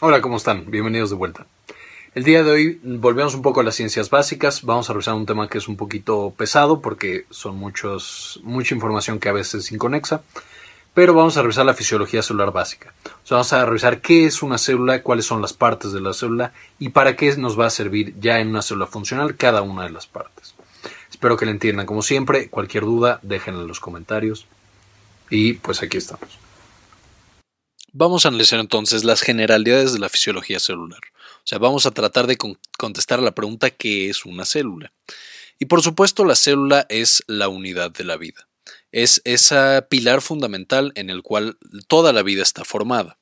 Hola, ¿cómo están? Bienvenidos de vuelta. El día de hoy volvemos un poco a las ciencias básicas. Vamos a revisar un tema que es un poquito pesado porque son muchos, mucha información que a veces es inconexa. Pero vamos a revisar la fisiología celular básica. O sea, vamos a revisar qué es una célula, cuáles son las partes de la célula y para qué nos va a servir ya en una célula funcional cada una de las partes. Espero que la entiendan como siempre. Cualquier duda, déjenla en los comentarios. Y pues aquí estamos. Vamos a analizar entonces las generalidades de la fisiología celular. O sea, vamos a tratar de contestar a la pregunta ¿qué es una célula? Y por supuesto, la célula es la unidad de la vida. Es ese pilar fundamental en el cual toda la vida está formada.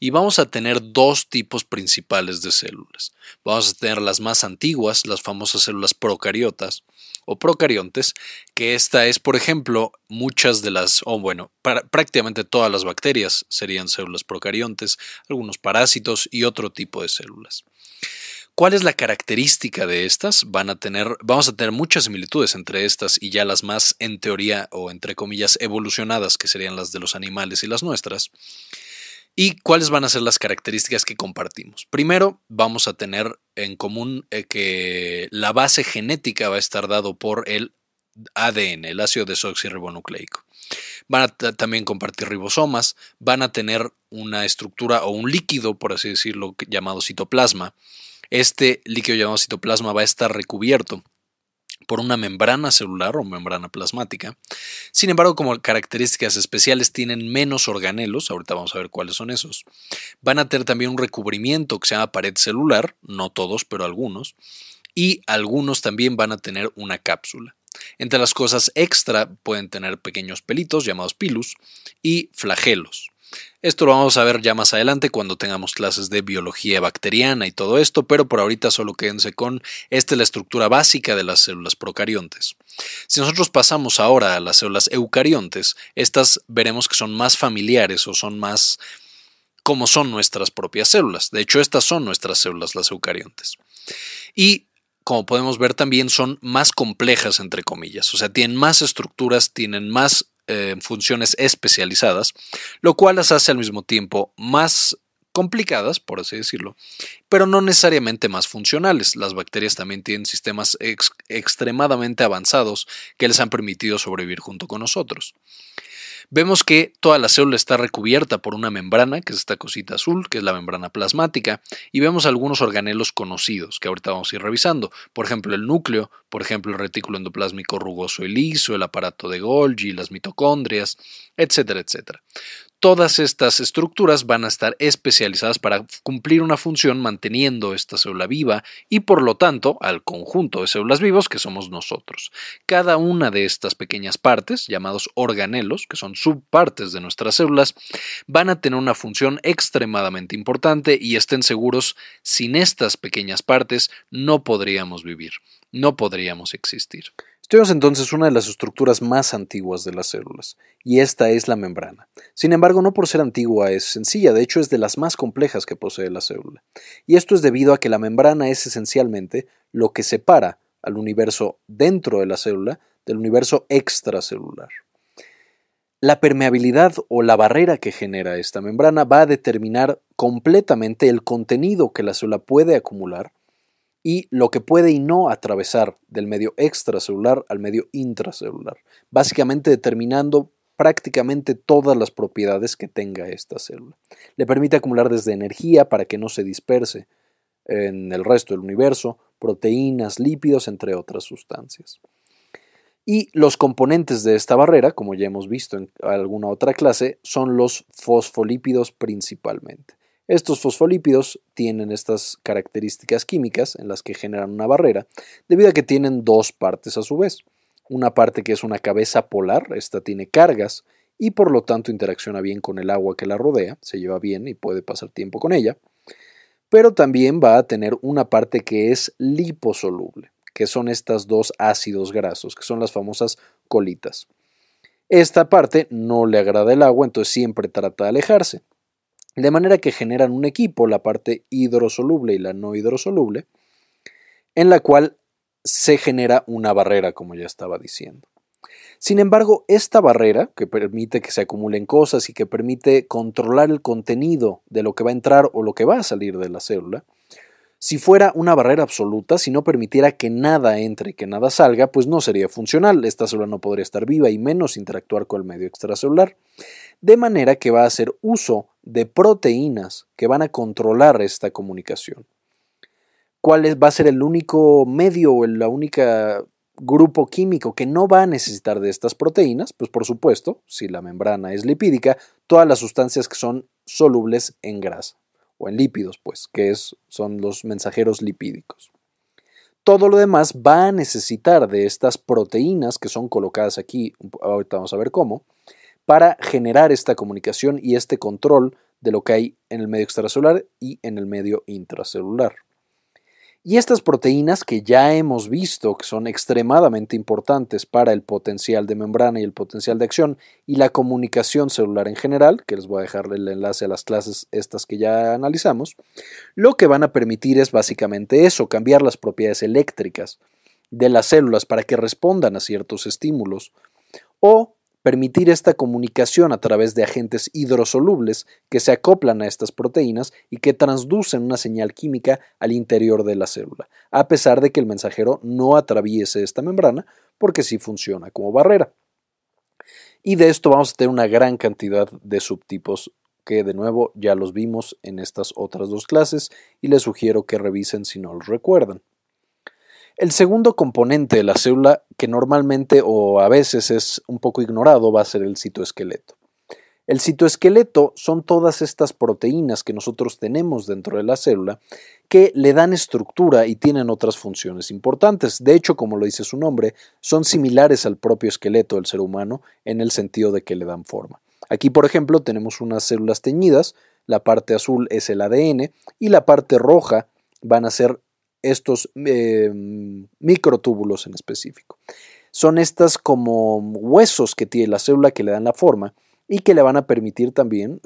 Y vamos a tener dos tipos principales de células. Vamos a tener las más antiguas, las famosas células procariotas, o procariontes, que esta es, por ejemplo, muchas de las, o bueno, prácticamente todas las bacterias serían células procariontes, algunos parásitos y otro tipo de células. ¿Cuál es la característica de estas? Van a tener, vamos a tener muchas similitudes entre estas y ya las más en teoría o entre comillas evolucionadas, que serían las de los animales y las nuestras. ¿Y cuáles van a ser las características que compartimos? Primero, vamos a tener en común eh, que la base genética va a estar dado por el ADN, el ácido desoxirribonucleico. Van a también compartir ribosomas, van a tener una estructura o un líquido, por así decirlo, llamado citoplasma. Este líquido llamado citoplasma va a estar recubierto por una membrana celular o membrana plasmática. Sin embargo, como características especiales tienen menos organelos, ahorita vamos a ver cuáles son esos. Van a tener también un recubrimiento que se llama pared celular, no todos, pero algunos, y algunos también van a tener una cápsula. Entre las cosas extra pueden tener pequeños pelitos llamados pilus y flagelos. Esto lo vamos a ver ya más adelante cuando tengamos clases de biología bacteriana y todo esto, pero por ahorita solo quédense con esta es la estructura básica de las células procariontes. Si nosotros pasamos ahora a las células eucariontes, estas veremos que son más familiares o son más como son nuestras propias células. De hecho, estas son nuestras células, las eucariontes. Y como podemos ver también son más complejas, entre comillas, o sea, tienen más estructuras, tienen más eh, funciones especializadas, lo cual las hace al mismo tiempo más complicadas, por así decirlo, pero no necesariamente más funcionales. Las bacterias también tienen sistemas extremadamente avanzados que les han permitido sobrevivir junto con nosotros. Vemos que toda la célula está recubierta por una membrana, que es esta cosita azul, que es la membrana plasmática, y vemos algunos organelos conocidos que ahorita vamos a ir revisando. Por ejemplo, el núcleo, por ejemplo, el retículo endoplásmico rugoso y liso, el aparato de Golgi, las mitocondrias, etcétera, etcétera. Todas estas estructuras van a estar especializadas para cumplir una función manteniendo esta célula viva y por lo tanto al conjunto de células vivos que somos nosotros. Cada una de estas pequeñas partes, llamados organelos, que son subpartes de nuestras células, van a tener una función extremadamente importante y estén seguros, sin estas pequeñas partes no podríamos vivir, no podríamos existir. Estudiamos entonces una de las estructuras más antiguas de las células, y esta es la membrana. Sin embargo, no por ser antigua es sencilla, de hecho es de las más complejas que posee la célula. Y esto es debido a que la membrana es esencialmente lo que separa al universo dentro de la célula del universo extracelular. La permeabilidad o la barrera que genera esta membrana va a determinar completamente el contenido que la célula puede acumular y lo que puede y no atravesar del medio extracelular al medio intracelular, básicamente determinando prácticamente todas las propiedades que tenga esta célula. Le permite acumular desde energía para que no se disperse en el resto del universo, proteínas, lípidos, entre otras sustancias. Y los componentes de esta barrera, como ya hemos visto en alguna otra clase, son los fosfolípidos principalmente. Estos fosfolípidos tienen estas características químicas en las que generan una barrera, debido a que tienen dos partes a su vez. Una parte que es una cabeza polar, esta tiene cargas y por lo tanto interacciona bien con el agua que la rodea, se lleva bien y puede pasar tiempo con ella, pero también va a tener una parte que es liposoluble, que son estas dos ácidos grasos, que son las famosas colitas. Esta parte no le agrada el agua, entonces siempre trata de alejarse de manera que generan un equipo, la parte hidrosoluble y la no hidrosoluble, en la cual se genera una barrera, como ya estaba diciendo. Sin embargo, esta barrera, que permite que se acumulen cosas y que permite controlar el contenido de lo que va a entrar o lo que va a salir de la célula, si fuera una barrera absoluta, si no permitiera que nada entre y que nada salga, pues no sería funcional. Esta célula no podría estar viva y menos interactuar con el medio extracelular. De manera que va a hacer uso de proteínas que van a controlar esta comunicación. ¿Cuál va a ser el único medio o la única grupo químico que no va a necesitar de estas proteínas, pues por supuesto, si la membrana es lipídica, todas las sustancias que son solubles en grasa o en lípidos, pues, que son los mensajeros lipídicos. Todo lo demás va a necesitar de estas proteínas que son colocadas aquí, ahorita vamos a ver cómo, para generar esta comunicación y este control de lo que hay en el medio extracelular y en el medio intracelular. Y estas proteínas que ya hemos visto que son extremadamente importantes para el potencial de membrana y el potencial de acción y la comunicación celular en general, que les voy a dejar el enlace a las clases estas que ya analizamos, lo que van a permitir es básicamente eso, cambiar las propiedades eléctricas de las células para que respondan a ciertos estímulos o permitir esta comunicación a través de agentes hidrosolubles que se acoplan a estas proteínas y que transducen una señal química al interior de la célula, a pesar de que el mensajero no atraviese esta membrana, porque sí funciona como barrera. Y de esto vamos a tener una gran cantidad de subtipos que de nuevo ya los vimos en estas otras dos clases y les sugiero que revisen si no los recuerdan. El segundo componente de la célula, que normalmente o a veces es un poco ignorado, va a ser el citoesqueleto. El citoesqueleto son todas estas proteínas que nosotros tenemos dentro de la célula que le dan estructura y tienen otras funciones importantes. De hecho, como lo dice su nombre, son similares al propio esqueleto del ser humano en el sentido de que le dan forma. Aquí, por ejemplo, tenemos unas células teñidas, la parte azul es el ADN y la parte roja van a ser estos eh, microtúbulos en específico. Son estas como huesos que tiene la célula que le dan la forma y que le van a permitir también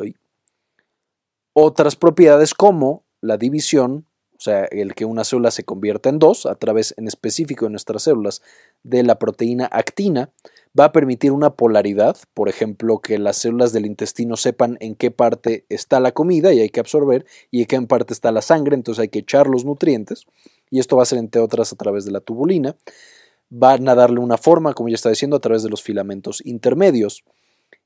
otras propiedades como la división, o sea, el que una célula se convierta en dos a través en específico de nuestras células de la proteína actina, va a permitir una polaridad, por ejemplo, que las células del intestino sepan en qué parte está la comida y hay que absorber y en qué parte está la sangre, entonces hay que echar los nutrientes y esto va a ser entre otras a través de la tubulina. Van a darle una forma, como ya está diciendo, a través de los filamentos intermedios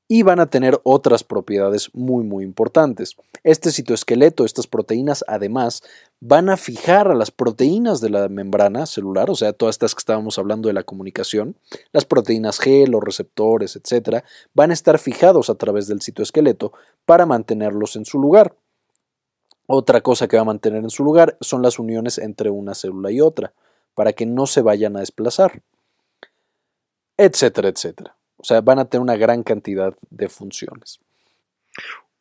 y van a tener otras propiedades muy muy importantes. Este citoesqueleto, estas proteínas además van a fijar a las proteínas de la membrana celular, o sea, todas estas que estábamos hablando de la comunicación, las proteínas G, los receptores, etcétera, van a estar fijados a través del citoesqueleto para mantenerlos en su lugar. Otra cosa que va a mantener en su lugar son las uniones entre una célula y otra, para que no se vayan a desplazar, etcétera, etcétera. O sea, van a tener una gran cantidad de funciones.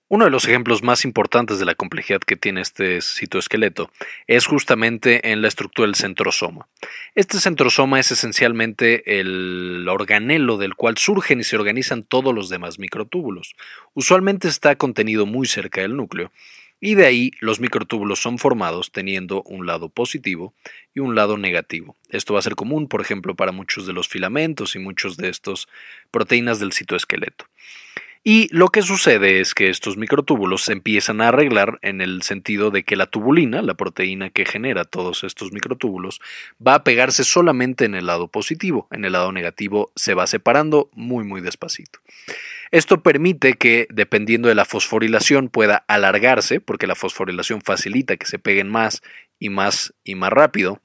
Uno de los ejemplos más importantes de la complejidad que tiene este citoesqueleto es justamente en la estructura del centrosoma. Este centrosoma es esencialmente el organelo del cual surgen y se organizan todos los demás microtúbulos. Usualmente está contenido muy cerca del núcleo y de ahí los microtúbulos son formados teniendo un lado positivo y un lado negativo. Esto va a ser común, por ejemplo, para muchos de los filamentos y muchos de estos proteínas del citoesqueleto. Y lo que sucede es que estos microtúbulos se empiezan a arreglar en el sentido de que la tubulina, la proteína que genera todos estos microtúbulos, va a pegarse solamente en el lado positivo. En el lado negativo se va separando muy muy despacito. Esto permite que, dependiendo de la fosforilación, pueda alargarse, porque la fosforilación facilita que se peguen más y más y más rápido,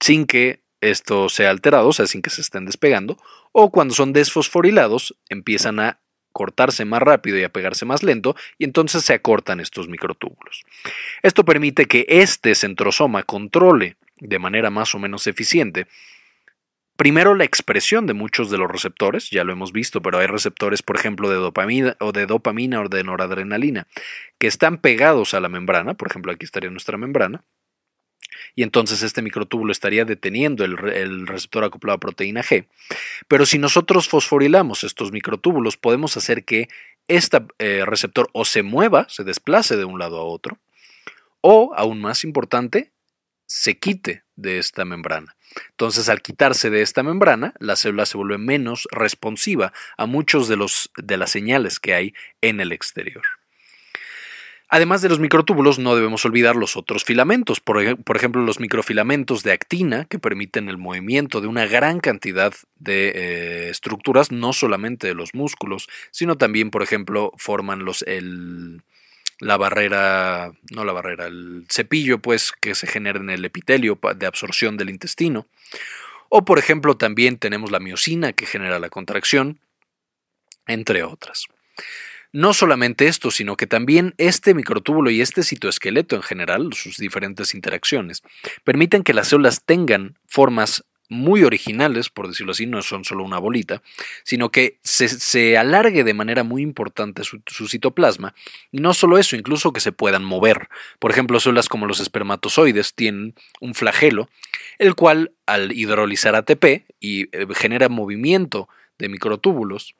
sin que esto sea alterado, o sea, sin que se estén despegando, o cuando son desfosforilados, empiezan a cortarse más rápido y a pegarse más lento, y entonces se acortan estos microtúbulos. Esto permite que este centrosoma controle de manera más o menos eficiente Primero, la expresión de muchos de los receptores, ya lo hemos visto, pero hay receptores, por ejemplo, de dopamina o de dopamina o de noradrenalina, que están pegados a la membrana, por ejemplo, aquí estaría nuestra membrana, y entonces este microtúbulo estaría deteniendo el, receptor acoplado a proteína G. Pero si nosotros fosforilamos estos microtúbulos, podemos hacer que este receptor o se mueva, se desplace de un lado a otro, o, aún más importante, se quite de esta membrana. Entonces, al quitarse de esta membrana, la célula se vuelve menos responsiva a muchos de, los, de las señales que hay en el exterior. Además de los microtúbulos, no debemos olvidar los otros filamentos, por, ejemplo, los microfilamentos de actina, que permiten el movimiento de una gran cantidad de eh, estructuras, no solamente de los músculos, sino también, por ejemplo, forman los, el, la barrera, no la barrera, el cepillo, pues, que se genera en el epitelio de absorción del intestino. O, por ejemplo, también tenemos la miocina, que genera la contracción, entre otras. No solamente esto, sino que también este microtúbulo y este citoesqueleto en general, sus diferentes interacciones, permiten que las células tengan formas muy originales, por decirlo así, no son solo una bolita, sino que se, alargue de manera muy importante su, su, citoplasma, y no solo eso, incluso que se puedan mover. Por ejemplo, células como los espermatozoides tienen un flagelo, el cual al hidrolizar ATP y eh, genera movimiento de microtúbulos,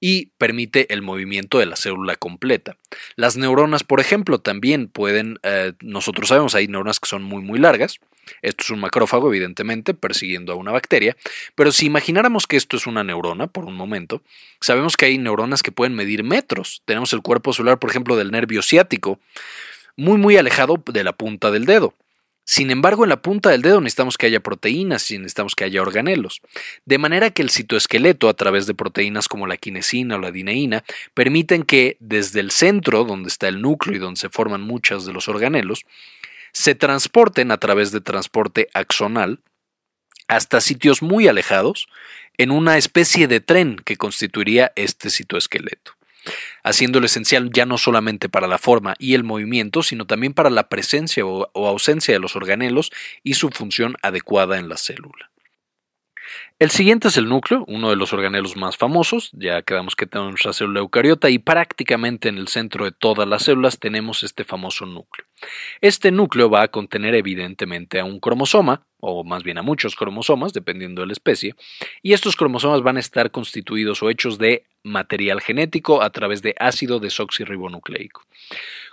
y permite el movimiento de la célula completa. Las neuronas, por ejemplo, también pueden, eh, nosotros sabemos, hay neuronas que son muy muy largas, esto es un macrófago, evidentemente, persiguiendo a una bacteria, pero si imagináramos que esto es una neurona, por un momento, sabemos que hay neuronas que pueden medir metros. Tenemos el cuerpo celular, por ejemplo, del nervio ciático, muy muy alejado de la punta del dedo. Sin embargo, en la punta del dedo necesitamos que haya proteínas y necesitamos que haya organelos. De manera que el citoesqueleto, a través de proteínas como la quinesina o la dineína, permiten que desde el centro, donde está el núcleo y donde se forman muchos de los organelos, se transporten a través de transporte axonal hasta sitios muy alejados en una especie de tren que constituiría este citoesqueleto haciéndolo esencial ya no solamente para la forma y el movimiento, sino también para la presencia o, ausencia de los organelos y su función adecuada en la célula. El siguiente es el núcleo, uno de los organelos más famosos, ya quedamos que tenemos nuestra célula eucariota y prácticamente en el centro de todas las células tenemos este famoso núcleo. Este núcleo va a contener evidentemente a un cromosoma, o más bien a muchos cromosomas, dependiendo de la especie, y estos cromosomas van a estar constituidos o hechos de material genético a través de ácido desoxirribonucleico.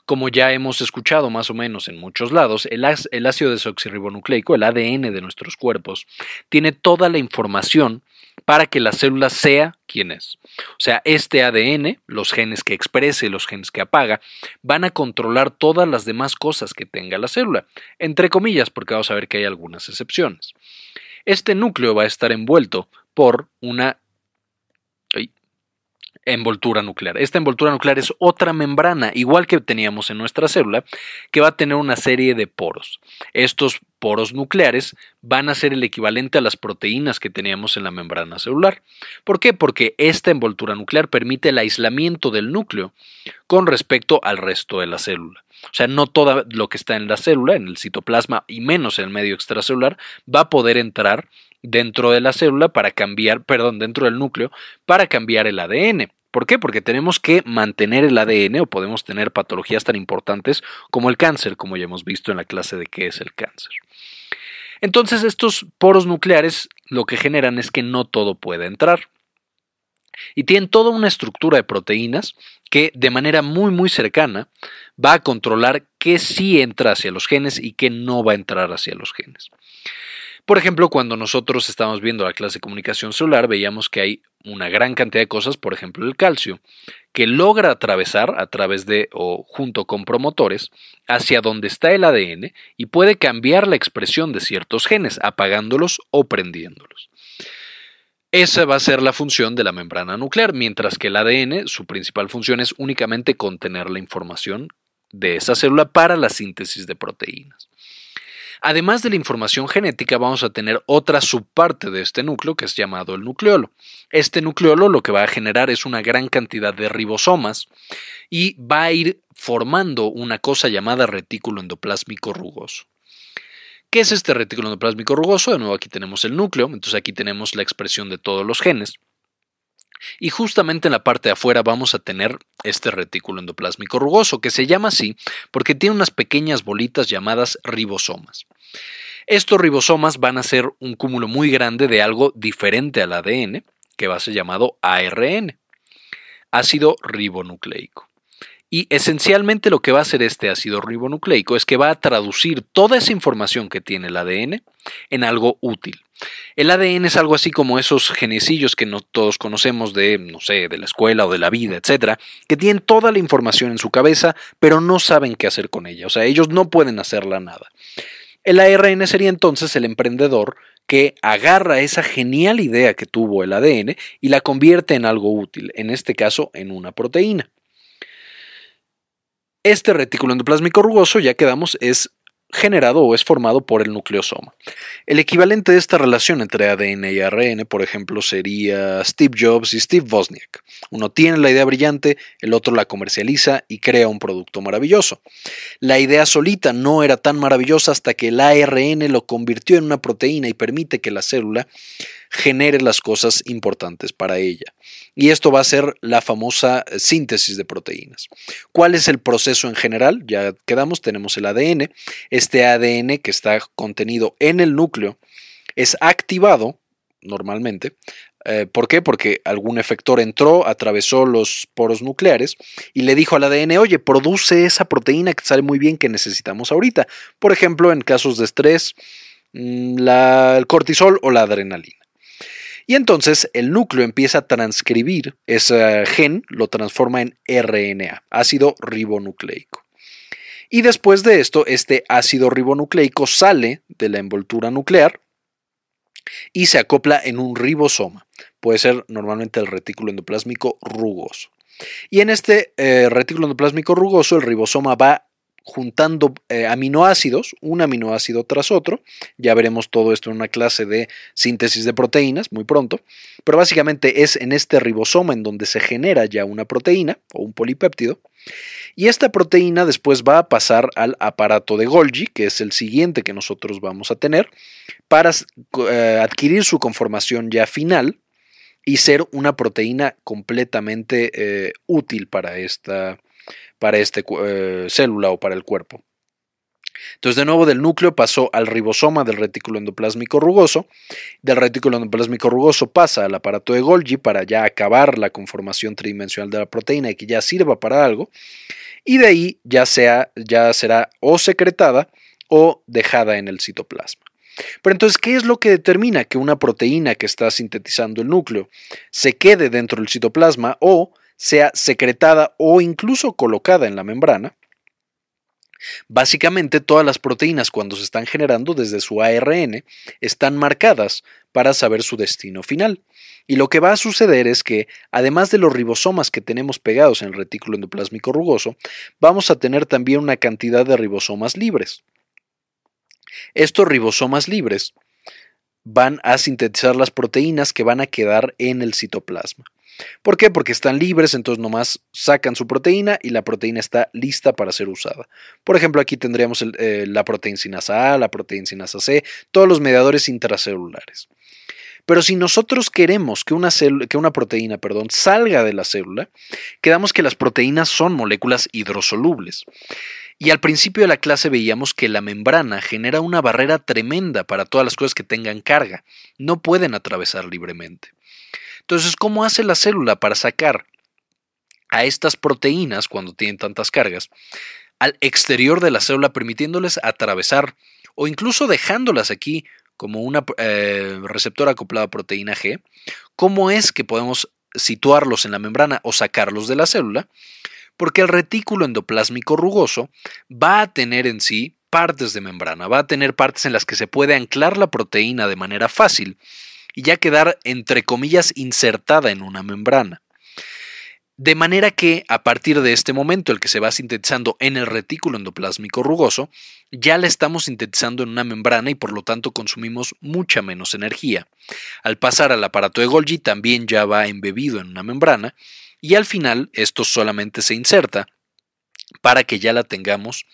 Como ya hemos escuchado más o menos en muchos lados, el, ácido desoxirribonucleico, el ADN de nuestros cuerpos, tiene toda la información para que la célula sea quien es. O sea, este ADN, los genes que expresa los genes que apaga, van a controlar todas las demás cosas que tenga la célula, entre comillas, porque vamos a ver que hay algunas excepciones. Este núcleo va a estar envuelto por una envoltura nuclear. Esta envoltura nuclear es otra membrana, igual que teníamos en nuestra célula, que va a tener una serie de poros. Estos poros nucleares van a ser el equivalente a las proteínas que teníamos en la membrana celular. ¿Por qué? Porque esta envoltura nuclear permite el aislamiento del núcleo con respecto al resto de la célula. O sea, no todo lo que está en la célula, en el citoplasma y menos en el medio extracelular, va a poder entrar dentro de la célula para cambiar, perdón, dentro del núcleo para cambiar el ADN. ¿Por qué? Porque tenemos que mantener el ADN o podemos tener patologías tan importantes como el cáncer, como ya hemos visto en la clase de qué es el cáncer. Entonces estos poros nucleares lo que generan es que no todo puede entrar. Y tienen toda una estructura de proteínas que de manera muy muy cercana va a controlar qué sí entra hacia los genes y qué no va a entrar hacia los genes. Por ejemplo, cuando nosotros estábamos viendo la clase de comunicación celular, veíamos que hay una gran cantidad de cosas, por ejemplo el calcio, que logra atravesar a través de o junto con promotores hacia donde está el ADN y puede cambiar la expresión de ciertos genes, apagándolos o prendiéndolos. Esa va a ser la función de la membrana nuclear, mientras que el ADN, su principal función es únicamente contener la información de esa célula para la síntesis de proteínas. Además de la información genética, vamos a tener otra subparte de este núcleo que es llamado el nucleolo. Este nucleolo lo que va a generar es una gran cantidad de ribosomas y va a ir formando una cosa llamada retículo endoplásmico rugoso. ¿Qué es este retículo endoplásmico rugoso? De nuevo aquí tenemos el núcleo, entonces aquí tenemos la expresión de todos los genes. Y justamente en la parte de afuera vamos a tener este retículo endoplásmico rugoso, que se llama así porque tiene unas pequeñas bolitas llamadas ribosomas. Estos ribosomas van a ser un cúmulo muy grande de algo diferente al ADN, que va a ser llamado ARN, ácido ribonucleico. Y esencialmente lo que va a hacer este ácido ribonucleico es que va a traducir toda esa información que tiene el ADN en algo útil. El ADN es algo así como esos genecillos que no todos conocemos de, no sé, de la escuela o de la vida, etcétera, que tienen toda la información en su cabeza, pero no saben qué hacer con ella. O sea, ellos no pueden hacerla nada. El ARN sería entonces el emprendedor que agarra esa genial idea que tuvo el ADN y la convierte en algo útil, en este caso en una proteína. Este retículo endoplásmico rugoso, ya quedamos, es generado o es formado por el nucleosoma. El equivalente de esta relación entre ADN y ARN, por ejemplo, sería Steve Jobs y Steve Wozniak. Uno tiene la idea brillante, el otro la comercializa y crea un producto maravilloso. La idea solita no era tan maravillosa hasta que el ARN lo convirtió en una proteína y permite que la célula genere las cosas importantes para ella. Y esto va a ser la famosa síntesis de proteínas. ¿Cuál es el proceso en general? Ya quedamos, tenemos el ADN. Este ADN que está contenido en el núcleo es activado normalmente. Eh, ¿Por qué? Porque algún efector entró, atravesó los poros nucleares y le dijo al ADN, oye, produce esa proteína que sale muy bien que necesitamos ahorita. Por ejemplo, en casos de estrés, mm, el cortisol o la adrenalina. Y entonces el núcleo empieza a transcribir ese gen, lo transforma en RNA, ácido ribonucleico. Y después de esto, este ácido ribonucleico sale de la envoltura nuclear y se acopla en un ribosoma. Puede ser normalmente el retículo endoplásmico rugoso. Y en este eh, retículo endoplásmico rugoso, el ribosoma va juntando eh, aminoácidos, un aminoácido tras otro. Ya veremos todo esto en una clase de síntesis de proteínas muy pronto. Pero básicamente es en este ribosoma en donde se genera ya una proteína o un polipéptido. Y esta proteína después va a pasar al aparato de Golgi, que es el siguiente que nosotros vamos a tener, para eh, adquirir su conformación ya final y ser una proteína completamente eh, útil para esta, para esta eh, célula o para el cuerpo. Entonces, de nuevo, del núcleo pasó al ribosoma del retículo endoplásmico rugoso. Del retículo endoplásmico rugoso pasa al aparato de Golgi para ya acabar la conformación tridimensional de la proteína y que ya sirva para algo. Y de ahí ya, sea, ya será o secretada o dejada en el citoplasma. Pero entonces, ¿qué es lo que determina que una proteína que está sintetizando el núcleo se quede dentro del citoplasma o sea secretada o incluso colocada en la membrana. Básicamente todas las proteínas cuando se están generando desde su ARN están marcadas para saber su destino final. Y lo que va a suceder es que, además de los ribosomas que tenemos pegados en el retículo endoplásmico rugoso, vamos a tener también una cantidad de ribosomas libres. Estos ribosomas libres van a sintetizar las proteínas que van a quedar en el citoplasma. ¿Por qué? Porque están libres, entonces nomás sacan su proteína y la proteína está lista para ser usada. Por ejemplo, aquí tendríamos eh, la A, la proteína sinasa C, todos los mediadores intracelulares. Pero si nosotros queremos que una, que una proteína perdón, salga de la célula, quedamos que las proteínas son moléculas hidrosolubles. Y al principio de la clase veíamos que la membrana genera una barrera tremenda para todas las cosas que tengan carga. No pueden atravesar libremente. Entonces, ¿cómo hace la célula para sacar a estas proteínas cuando tienen tantas cargas al exterior de la célula, permitiéndoles atravesar o incluso dejándolas aquí como una eh, receptor acoplada a proteína G? ¿Cómo es que podemos situarlos en la membrana o sacarlos de la célula? Porque el retículo endoplásmico rugoso va a tener en sí partes de membrana, va a tener partes en las que se puede anclar la proteína de manera fácil y ya quedar, entre comillas, insertada en una membrana. De manera que, a partir de este momento, el que se va sintetizando en el retículo endoplásmico rugoso, ya la estamos sintetizando en una membrana y por lo tanto consumimos mucha menos energía. Al pasar al aparato de Golgi también ya va embebido en una membrana y al final esto solamente se inserta para que ya la tengamos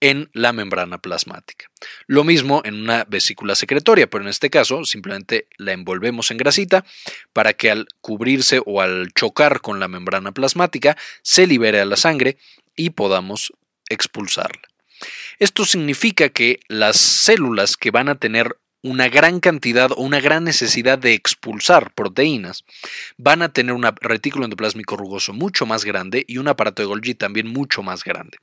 en la membrana plasmática. Lo mismo en una vesícula secretoria, pero en este caso simplemente la envolvemos en grasita para que al cubrirse o al chocar con la membrana plasmática se libere a la sangre y podamos expulsarla. Esto significa que las células que van a tener una gran cantidad o una gran necesidad de expulsar proteínas, van a tener un retículo endoplásmico rugoso mucho más grande y un aparato de Golgi también mucho más grande.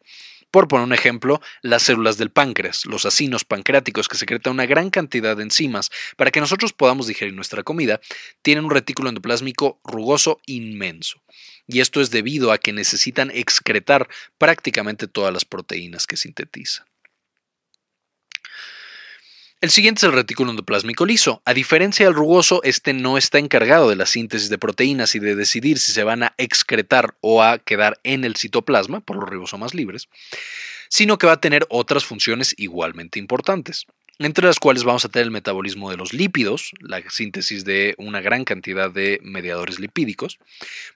Por poner un ejemplo, las células del páncreas, los acinos pancreáticos que secretan una gran cantidad de enzimas para que nosotros podamos digerir nuestra comida, tienen un retículo endoplásmico rugoso inmenso. Y esto es debido a que necesitan excretar prácticamente todas las proteínas que sintetizan. El siguiente es el retículo endoplásmico liso. A diferencia del rugoso, este no está encargado de la síntesis de proteínas y de decidir si se van a excretar o a quedar en el citoplasma por los ribosomas libres, sino que va a tener otras funciones igualmente importantes entre las cuales vamos a tener el metabolismo de los lípidos, la síntesis de una gran cantidad de mediadores lipídicos.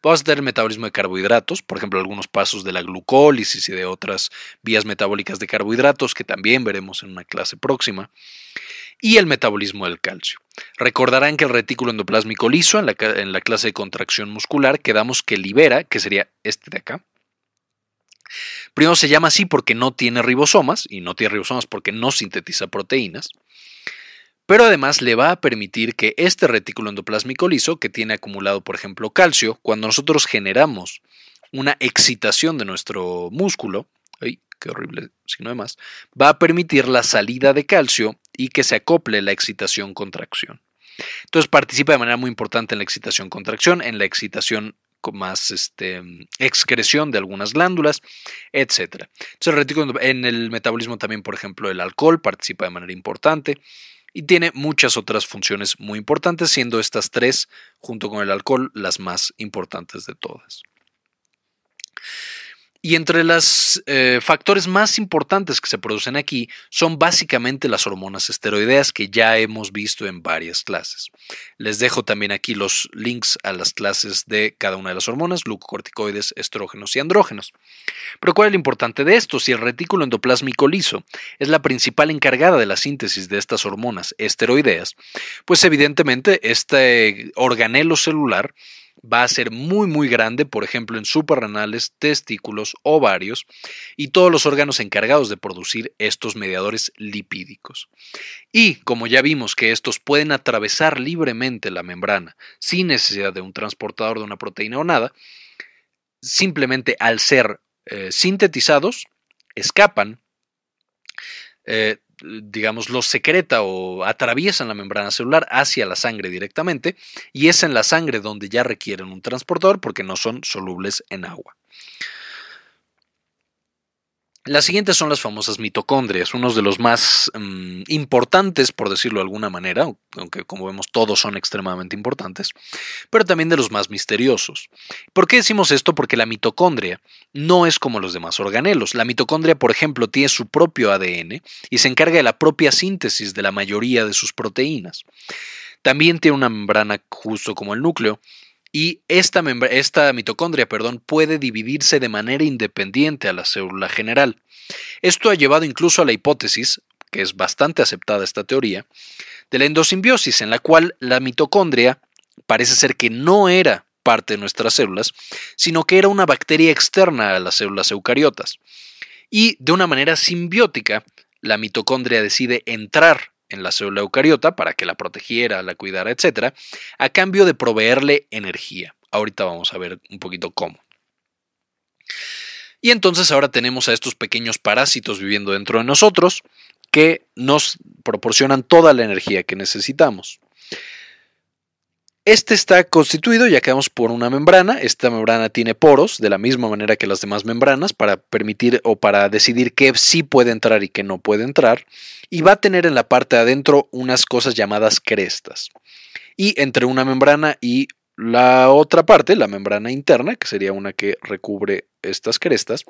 Vamos a tener el metabolismo de carbohidratos, por ejemplo, algunos pasos de la glucólisis y de otras vías metabólicas de carbohidratos que también veremos en una clase próxima. Y el metabolismo del calcio. Recordarán que el retículo endoplásmico liso en la, en la clase de contracción muscular quedamos que libera, que sería este de acá, Primero se llama así porque no tiene ribosomas, y no tiene ribosomas porque no sintetiza proteínas, pero además le va a permitir que este retículo endoplásmico liso, que tiene acumulado, por ejemplo, calcio, cuando nosotros generamos una excitación de nuestro músculo, ¡ay, qué horrible signo de más! Va a permitir la salida de calcio y que se acople la excitación-contracción. Entonces participa de manera muy importante en la excitación-contracción, en la excitación más este, excreción de algunas glándulas, etc. Entonces, en el metabolismo también, por ejemplo, el alcohol participa de manera importante y tiene muchas otras funciones muy importantes, siendo estas tres, junto con el alcohol, las más importantes de todas. Y entre los eh, factores más importantes que se producen aquí son básicamente las hormonas esteroideas que ya hemos visto en varias clases. Les dejo también aquí los links a las clases de cada una de las hormonas, glucocorticoides, estrógenos y andrógenos. Pero ¿cuál es lo importante de esto? Si el retículo endoplásmico liso es la principal encargada de la síntesis de estas hormonas esteroideas, pues evidentemente este organelo celular va a ser muy muy grande, por ejemplo en suprarrenales, testículos, ovarios y todos los órganos encargados de producir estos mediadores lipídicos. Y como ya vimos que estos pueden atravesar libremente la membrana sin necesidad de un transportador de una proteína o nada, simplemente al ser eh, sintetizados, escapan, eh, digamos, los secreta o atraviesan la membrana celular hacia la sangre directamente y es en la sangre donde ya requieren un transportador porque no son solubles en agua. Las siguientes son las famosas mitocondrias, unos de los más mm, importantes, por decirlo de alguna manera, aunque como vemos todos son extremadamente importantes, pero también de los más misteriosos. ¿Por qué decimos esto? Porque la mitocondria no es como los demás organelos. La mitocondria, por ejemplo, tiene su propio ADN y se encarga de la propia síntesis de la mayoría de sus proteínas. También tiene una membrana justo como el núcleo, y esta, mitocondria perdón, puede dividirse de manera independiente a la célula general. Esto ha llevado incluso a la hipótesis, que es bastante aceptada esta teoría, de la endosimbiosis, en la cual la mitocondria parece ser que no era parte de nuestras células, sino que era una bacteria externa a las células eucariotas. Y de una manera simbiótica, la mitocondria decide entrar en la célula eucariota para que la protegiera, la cuidara, etc., a cambio de proveerle energía. Ahorita vamos a ver un poquito cómo. Y entonces ahora tenemos a estos pequeños parásitos viviendo dentro de nosotros que nos proporcionan toda la energía que necesitamos. Este está constituido, ya quedamos por una membrana. Esta membrana tiene poros, de la misma manera que las demás membranas, para permitir o para decidir qué sí puede entrar y qué no puede entrar. Y va a tener en la parte de adentro unas cosas llamadas crestas. Y entre una membrana y la otra parte, la membrana interna, que sería una que recubre estas crestas,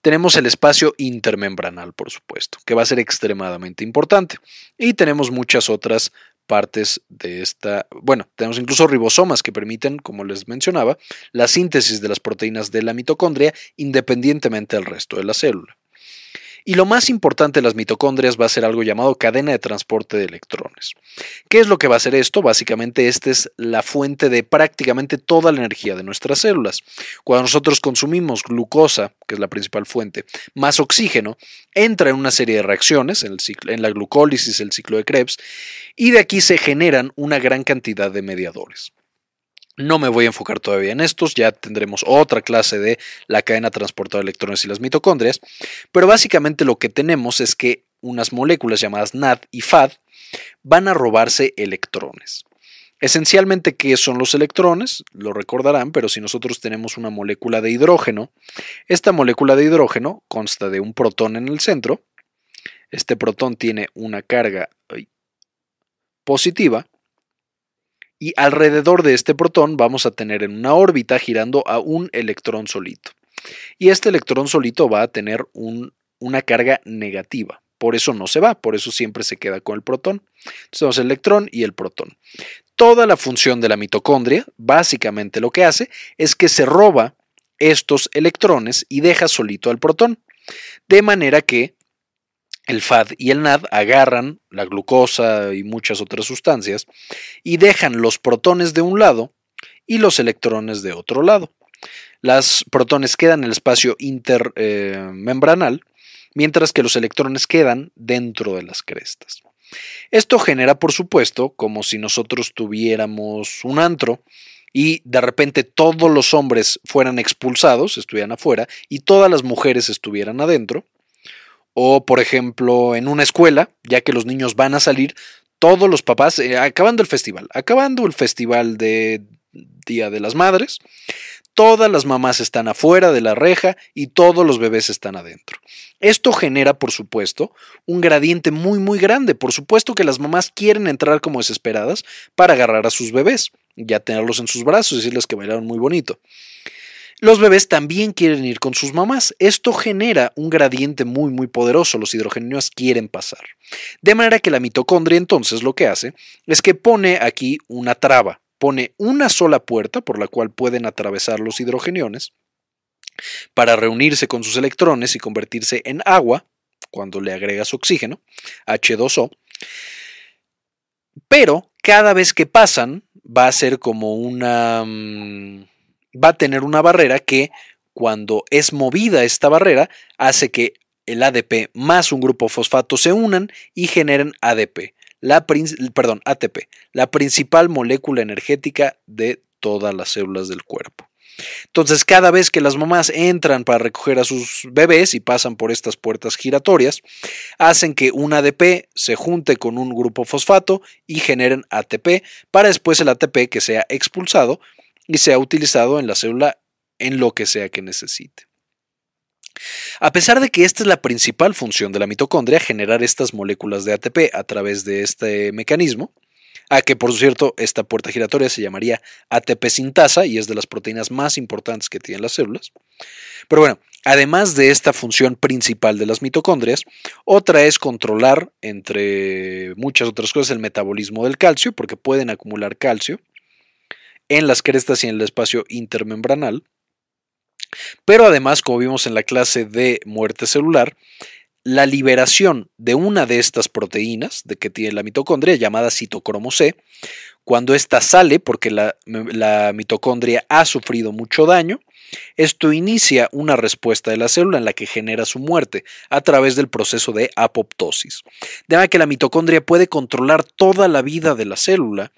tenemos el espacio intermembranal, por supuesto, que va a ser extremadamente importante. Y tenemos muchas otras partes de esta, bueno, tenemos incluso ribosomas que permiten, como les mencionaba, la síntesis de las proteínas de la mitocondria independientemente del resto de la célula. Y lo más importante de las mitocondrias va a ser algo llamado cadena de transporte de electrones. ¿Qué es lo que va a hacer esto? Básicamente esta es la fuente de prácticamente toda la energía de nuestras células. Cuando nosotros consumimos glucosa, que es la principal fuente, más oxígeno, entra en una serie de reacciones, en, en la glucólisis, el ciclo de Krebs, y de aquí se generan una gran cantidad de mediadores. No me voy a enfocar todavía en estos, ya tendremos otra clase de la cadena transportada de electrones y las mitocondrias, pero básicamente lo que tenemos es que unas moléculas llamadas NAD y FAD van a robarse electrones. Esencialmente, ¿qué son los electrones? Lo recordarán, pero si nosotros tenemos una molécula de hidrógeno, esta molécula de hidrógeno consta de un protón en el centro, este protón tiene una carga positiva, y alrededor de este protón vamos a tener en una órbita girando a un electrón solito. Y este electrón solito va a tener una carga negativa. Por eso no se va, por eso siempre se queda con el protón. Entonces tenemos el electrón y el protón. Toda la función de la mitocondria, básicamente lo que hace es que se roba estos electrones y deja solito al protón. De manera que el FAD y el NAD agarran la glucosa y muchas otras sustancias y dejan los protones de un lado y los electrones de otro lado. Los protones quedan en el espacio intermembranal, mientras que los electrones quedan dentro de las crestas. Esto genera, por supuesto, como si nosotros tuviéramos un antro y de repente todos los hombres fueran expulsados, estuvieran afuera, y todas las mujeres estuvieran adentro o, por ejemplo, en una escuela, ya que los niños van a salir, todos los papás, eh, acabando el festival, acabando el festival de Día de las Madres, todas las mamás están afuera de la reja y todos los bebés están adentro. Esto genera, por supuesto, un gradiente muy, muy grande. Por supuesto que las mamás quieren entrar como desesperadas para agarrar a sus bebés, ya tenerlos en sus brazos y decirles que bailaron muy bonito. Los bebés también quieren ir con sus mamás. Esto genera un gradiente muy muy poderoso. Los hidrogenios quieren pasar. De manera que la mitocondria entonces lo que hace es que pone aquí una traba. Pone una sola puerta por la cual pueden atravesar los hidrogeniones para reunirse con sus electrones y convertirse en agua cuando le agregas oxígeno, H2O. Pero cada vez que pasan va a ser como una... Va a tener una barrera que cuando es movida esta barrera hace que el ADP más un grupo fosfato se unan y generen ADP, la, perdón, ATP, la principal molécula energética de todas las células del cuerpo. Entonces, cada vez que las mamás entran para recoger a sus bebés y pasan por estas puertas giratorias, hacen que un ADP se junte con un grupo fosfato y generen ATP para después el ATP que sea expulsado y sea utilizado en la célula en lo que sea que necesite. A pesar de que esta es la principal función de la mitocondria, generar estas moléculas de ATP a través de este mecanismo, a que por cierto esta puerta giratoria se llamaría ATP sintasa y es de las proteínas más importantes que tienen las células. Pero bueno, además de esta función principal de las mitocondrias, otra es controlar, entre muchas otras cosas, el metabolismo del calcio, porque pueden acumular calcio en las crestas y en el espacio intermembranal. Pero además, como vimos en la clase de muerte celular, la liberación de una de estas proteínas de que tiene la mitocondria, llamada citocromo C, cuando ésta sale porque la, la, mitocondria ha sufrido mucho daño, esto inicia una respuesta de la célula en la que genera su muerte a través del proceso de apoptosis. De manera que la mitocondria puede controlar toda la vida de la célula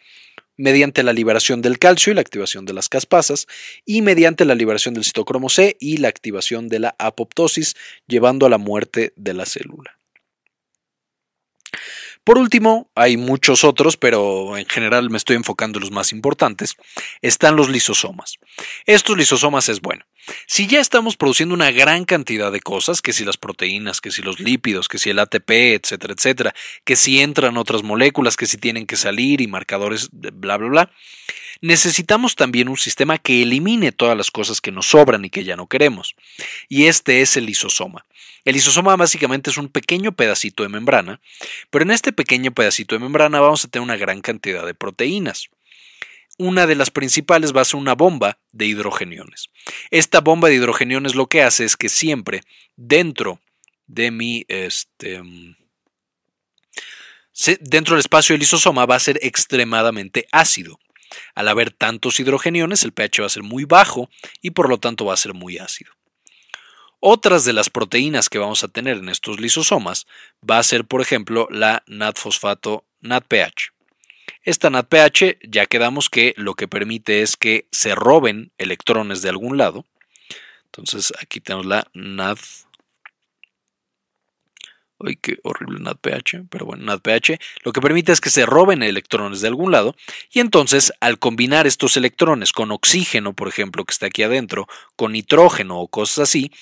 mediante la liberación del calcio y la activación de las caspasas, y mediante la liberación del citocromo C y la activación de la apoptosis, llevando a la muerte de la célula. Por último, hay muchos otros, pero en general me estoy enfocando en los más importantes, están los lisosomas. Estos lisosomas es bueno. Si ya estamos produciendo una gran cantidad de cosas, que si las proteínas, que si los lípidos, que si el ATP, etcétera, etcétera, que si entran otras moléculas, que si tienen que salir y marcadores, bla, bla, bla, necesitamos también un sistema que elimine todas las cosas que nos sobran y que ya no queremos. Y este es el lisosoma. El lisosoma básicamente es un pequeño pedacito de membrana, pero en este pequeño pedacito de membrana vamos a tener una gran cantidad de proteínas. Una de las principales va a ser una bomba de hidrogeniones. Esta bomba de hidrogeniones lo que hace es que siempre dentro de mi este, dentro del espacio del lisosoma va a ser extremadamente ácido. Al haber tantos hidrogeniones, el pH va a ser muy bajo y por lo tanto va a ser muy ácido. Otras de las proteínas que vamos a tener en estos lisosomas va a ser, por ejemplo, la NADFosfato NADPH. Esta NADPH ya quedamos que lo que permite es que se roben electrones de algún lado. Entonces aquí tenemos la NAD Uy, qué horrible NADPH, pero bueno, NADPH lo que permite es que se roben electrones de algún lado y entonces al combinar estos electrones con oxígeno, por ejemplo, que está aquí adentro, con nitrógeno o cosas así,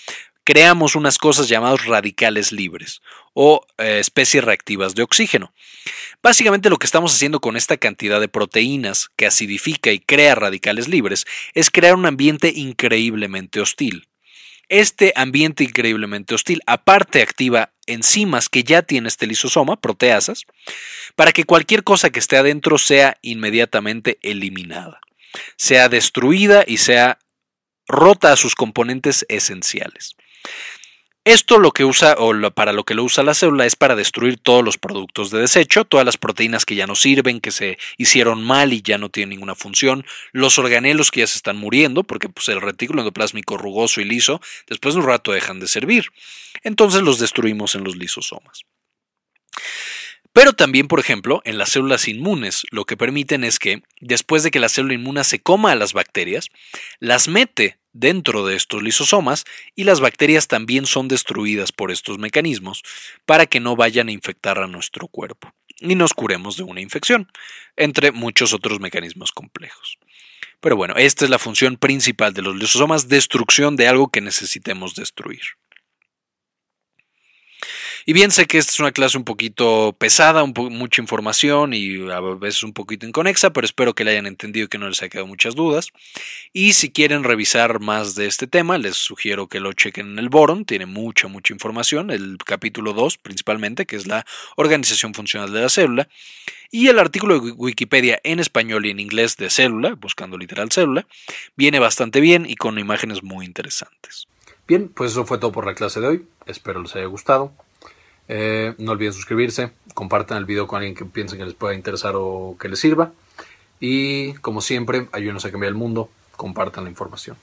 creamos unas cosas llamadas radicales libres o eh, especies reactivas de oxígeno. Básicamente lo que estamos haciendo con esta cantidad de proteínas que acidifica y crea radicales libres es crear un ambiente increíblemente hostil. Este ambiente increíblemente hostil aparte activa enzimas que ya tiene este lisosoma, proteasas, para que cualquier cosa que esté adentro sea inmediatamente eliminada, sea destruida y sea rota a sus componentes esenciales. Esto lo que usa o para lo que lo usa la célula es para destruir todos los productos de desecho, todas las proteínas que ya no sirven, que se hicieron mal y ya no tienen ninguna función, los organelos que ya se están muriendo, porque pues, el retículo endoplásmico rugoso y liso después de un rato dejan de servir. Entonces los destruimos en los lisosomas. Pero también, por ejemplo, en las células inmunes, lo que permiten es que, después de que la célula inmune se coma a las bacterias, las mete dentro de estos lisosomas y las bacterias también son destruidas por estos mecanismos para que no vayan a infectar a nuestro cuerpo y nos curemos de una infección, entre muchos otros mecanismos complejos. Pero bueno, esta es la función principal de los lisosomas, destrucción de algo que necesitemos destruir. Y bien, sé que esta es una clase un poquito pesada, un mucha información y a veces un poquito inconexa, pero espero que la hayan entendido y que no les haya quedado muchas dudas. Y si quieren revisar más de este tema, les sugiero que lo chequen en el Boron, tiene mucha, mucha información, el capítulo 2 principalmente, que es la organización funcional de la célula. Y el artículo de Wikipedia en español y en inglés de célula, buscando literal célula, viene bastante bien y con imágenes muy interesantes. Bien, pues eso fue todo por la clase de hoy. Espero les haya gustado. Eh, no olviden suscribirse, compartan el video con alguien que piensen que les pueda interesar o que les sirva. Y como siempre, ayúdenos a cambiar el mundo, compartan la información.